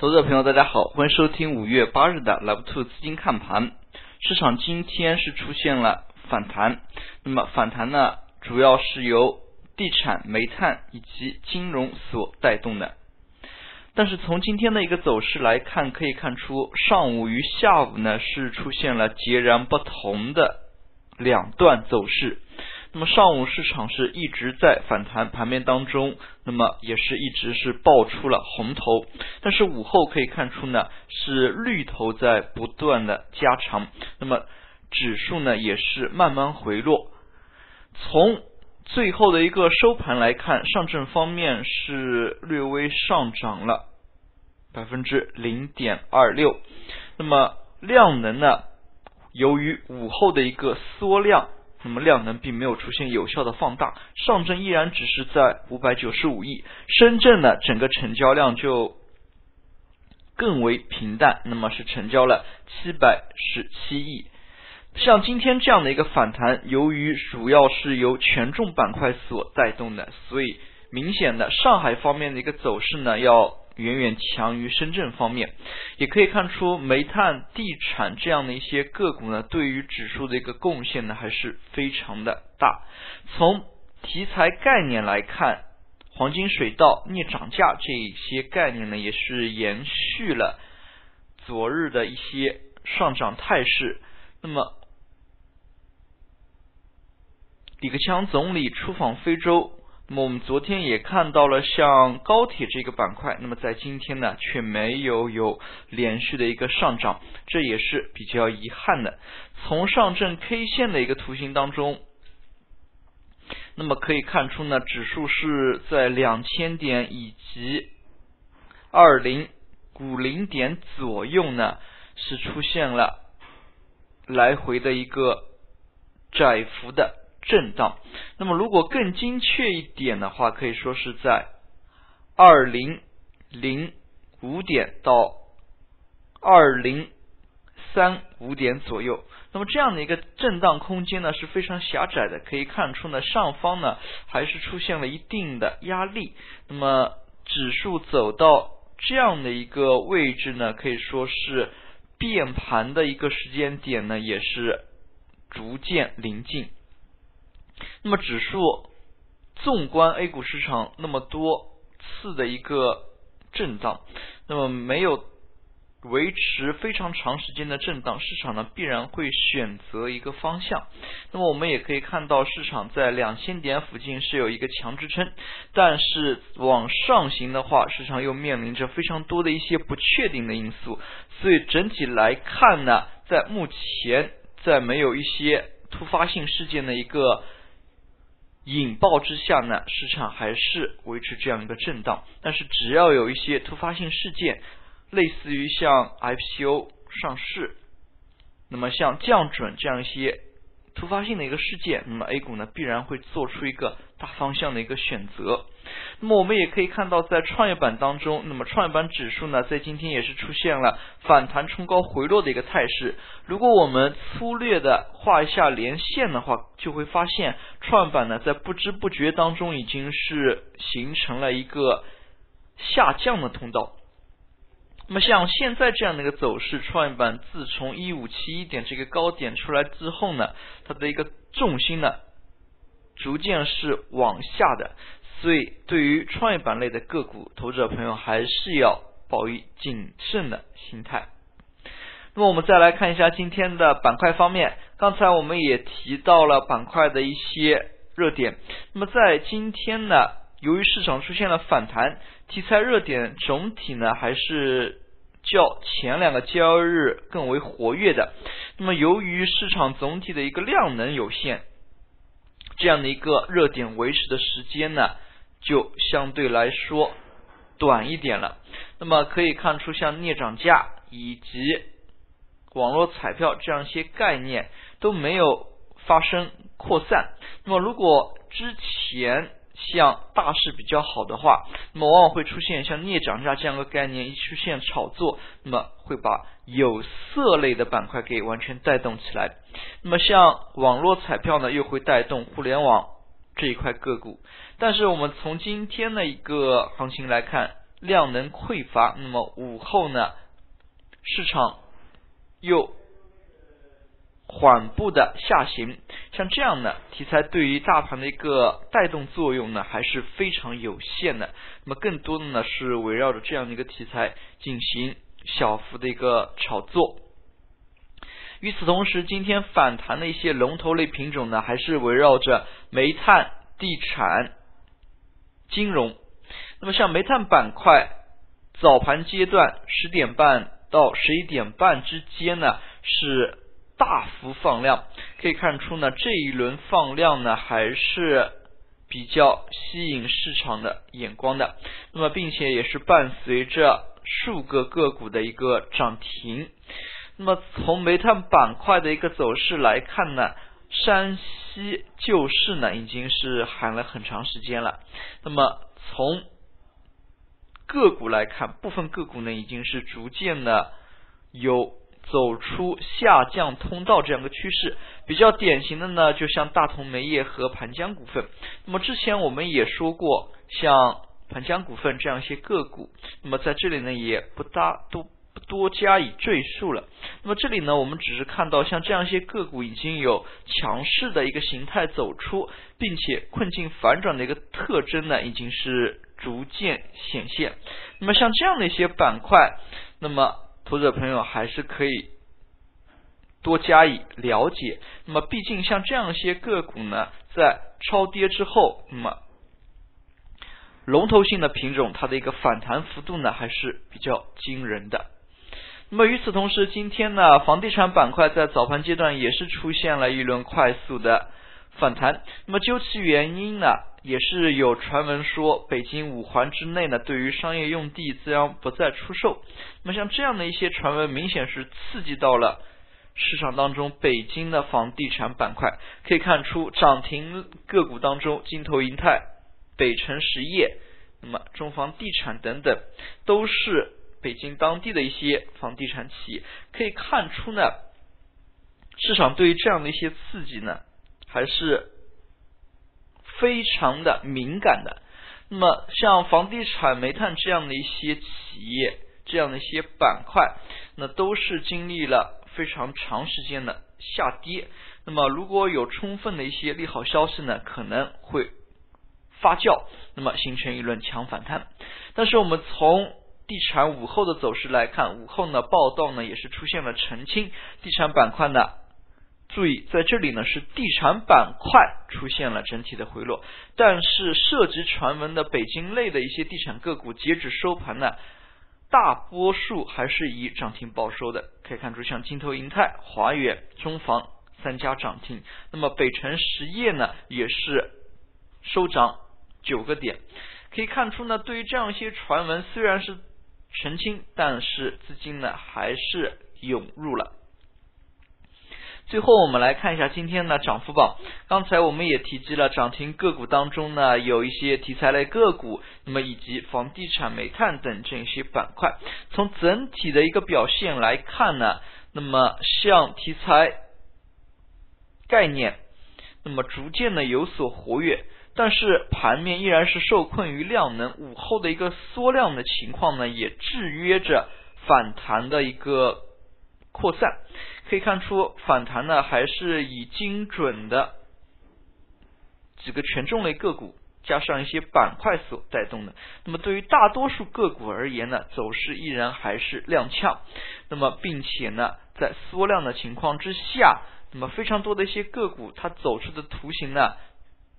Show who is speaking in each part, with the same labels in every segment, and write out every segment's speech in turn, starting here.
Speaker 1: 投资者朋友，大家好，欢迎收听五月八日的 Love Two 资金看盘。市场今天是出现了反弹，那么反弹呢，主要是由地产、煤炭以及金融所带动的。但是从今天的一个走势来看，可以看出上午与下午呢是出现了截然不同的两段走势。那么上午市场是一直在反弹盘面当中，那么也是一直是爆出了红头，但是午后可以看出呢是绿头在不断的加长，那么指数呢也是慢慢回落。从最后的一个收盘来看，上证方面是略微上涨了百分之零点二六，那么量能呢，由于午后的一个缩量。那么量能并没有出现有效的放大，上证依然只是在五百九十五亿，深圳呢整个成交量就更为平淡，那么是成交了七百十七亿。像今天这样的一个反弹，由于主要是由权重板块所带动的，所以明显的上海方面的一个走势呢要。远远强于深圳方面，也可以看出煤炭、地产这样的一些个股呢，对于指数的一个贡献呢，还是非常的大。从题材概念来看，黄金、水稻、镍涨价这一些概念呢，也是延续了昨日的一些上涨态势。那么，李克强总理出访非洲。那么我们昨天也看到了，像高铁这个板块，那么在今天呢却没有有连续的一个上涨，这也是比较遗憾的。从上证 K 线的一个图形当中，那么可以看出呢，指数是在两千点以及二零五零点左右呢，是出现了来回的一个窄幅的。震荡，那么如果更精确一点的话，可以说是在二零零五点到二零三五点左右。那么这样的一个震荡空间呢是非常狭窄的，可以看出呢上方呢还是出现了一定的压力。那么指数走到这样的一个位置呢，可以说是变盘的一个时间点呢也是逐渐临近。那么指数纵观 A 股市场那么多次的一个震荡，那么没有维持非常长时间的震荡，市场呢必然会选择一个方向。那么我们也可以看到，市场在两千点附近是有一个强支撑，但是往上行的话，市场又面临着非常多的一些不确定的因素。所以整体来看呢，在目前在没有一些突发性事件的一个。引爆之下呢，市场还是维持这样一个震荡。但是只要有一些突发性事件，类似于像 IPO 上市，那么像降准这样一些。突发性的一个事件，那么 A 股呢必然会做出一个大方向的一个选择。那么我们也可以看到，在创业板当中，那么创业板指数呢在今天也是出现了反弹冲高回落的一个态势。如果我们粗略的画一下连线的话，就会发现创业板呢在不知不觉当中已经是形成了一个下降的通道。那么像现在这样的一个走势，创业板自从一五七一点这个高点出来之后呢，它的一个重心呢，逐渐是往下的，所以对于创业板类的个股，投资者朋友还是要保以谨慎的心态。那么我们再来看一下今天的板块方面，刚才我们也提到了板块的一些热点。那么在今天呢？由于市场出现了反弹，题材热点总体呢还是较前两个交易日更为活跃的。那么由于市场总体的一个量能有限，这样的一个热点维持的时间呢就相对来说短一点了。那么可以看出，像镍涨价以及网络彩票这样一些概念都没有发生扩散。那么如果之前像大势比较好的话，那么往往会出现像镍涨价这样的概念一出现炒作，那么会把有色类的板块给完全带动起来。那么像网络彩票呢，又会带动互联网这一块个股。但是我们从今天的一个行情来看，量能匮乏，那么午后呢，市场又缓步的下行，像这样的题材对于大盘的一个带动作用呢，还是非常有限的。那么更多的呢，是围绕着这样的一个题材进行小幅的一个炒作。与此同时，今天反弹的一些龙头类品种呢，还是围绕着煤炭、地产、金融。那么像煤炭板块，早盘阶段十点半到十一点半之间呢，是大幅放量，可以看出呢，这一轮放量呢，还是比较吸引市场的眼光的。那么，并且也是伴随着数个个股的一个涨停。那么，从煤炭板块的一个走势来看呢，山西救市呢，已经是喊了很长时间了。那么，从个股来看，部分个股呢已经是逐渐的有走出下降通道这样的趋势。比较典型的呢，就像大同煤业和盘江股份。那么之前我们也说过，像盘江股份这样一些个股，那么在这里呢也不大都多加以赘述了。那么这里呢，我们只是看到像这样一些个股已经有强势的一个形态走出，并且困境反转的一个特征呢，已经是。逐渐显现。那么像这样的一些板块，那么投资者朋友还是可以多加以了解。那么毕竟像这样一些个股呢，在超跌之后，那么龙头性的品种它的一个反弹幅度呢还是比较惊人的。那么与此同时，今天呢，房地产板块在早盘阶段也是出现了一轮快速的反弹。那么究其原因呢？也是有传闻说，北京五环之内呢，对于商业用地自然不再出售。那么像这样的一些传闻，明显是刺激到了市场当中北京的房地产板块。可以看出，涨停个股当中，金投银泰、北辰实业、那么中房地产等等，都是北京当地的一些房地产企业。可以看出呢，市场对于这样的一些刺激呢，还是。非常的敏感的，那么像房地产、煤炭这样的一些企业，这样的一些板块，那都是经历了非常长时间的下跌。那么如果有充分的一些利好消息呢，可能会发酵，那么形成一轮强反弹。但是我们从地产午后的走势来看，午后呢报道呢也是出现了澄清，地产板块呢。注意，在这里呢是地产板块出现了整体的回落，但是涉及传闻的北京类的一些地产个股，截止收盘呢，大多数还是以涨停报收的。可以看出，像金投银泰、华远、中房三家涨停，那么北辰实业呢也是收涨九个点。可以看出呢，对于这样一些传闻，虽然是澄清，但是资金呢还是涌入了。最后我们来看一下今天的涨幅榜。刚才我们也提及了涨停个股当中呢，有一些题材类个股，那么以及房地产、煤炭等这些板块。从整体的一个表现来看呢，那么像题材概念，那么逐渐的有所活跃，但是盘面依然是受困于量能，午后的一个缩量的情况呢，也制约着反弹的一个扩散。可以看出，反弹呢还是以精准的几个权重类个股加上一些板块所带动的。那么对于大多数个股而言呢，走势依然还是踉跄。那么并且呢，在缩量的情况之下，那么非常多的一些个股它走出的图形呢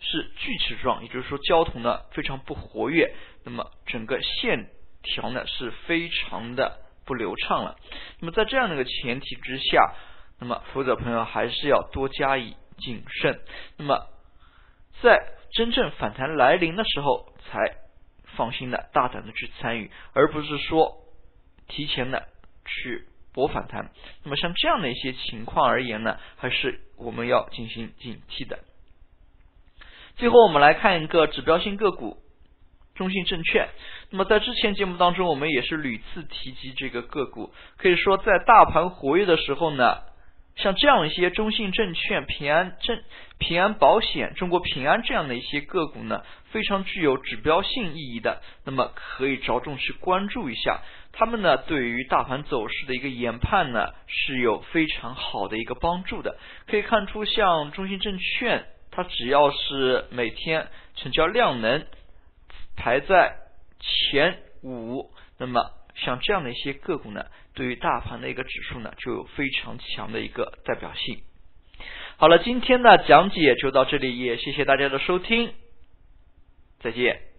Speaker 1: 是锯齿状，也就是说交投呢非常不活跃。那么整个线条呢是非常的。不流畅了。那么在这样的一个前提之下，那么投资者朋友还是要多加以谨慎。那么在真正反弹来临的时候，才放心的大胆的去参与，而不是说提前的去博反弹。那么像这样的一些情况而言呢，还是我们要进行警惕的。最后我们来看一个指标性个股。中信证券，那么在之前节目当中，我们也是屡次提及这个个股。可以说，在大盘活跃的时候呢，像这样一些中信证券、平安证、平安保险、中国平安这样的一些个股呢，非常具有指标性意义的，那么可以着重去关注一下。他们呢，对于大盘走势的一个研判呢，是有非常好的一个帮助的。可以看出，像中信证券，它只要是每天成交量能排在前五，那么像这样的一些个股呢。对于大盘的一个指数呢，就有非常强的一个代表性。好了，今天的讲解就到这里，也谢谢大家的收听，再见。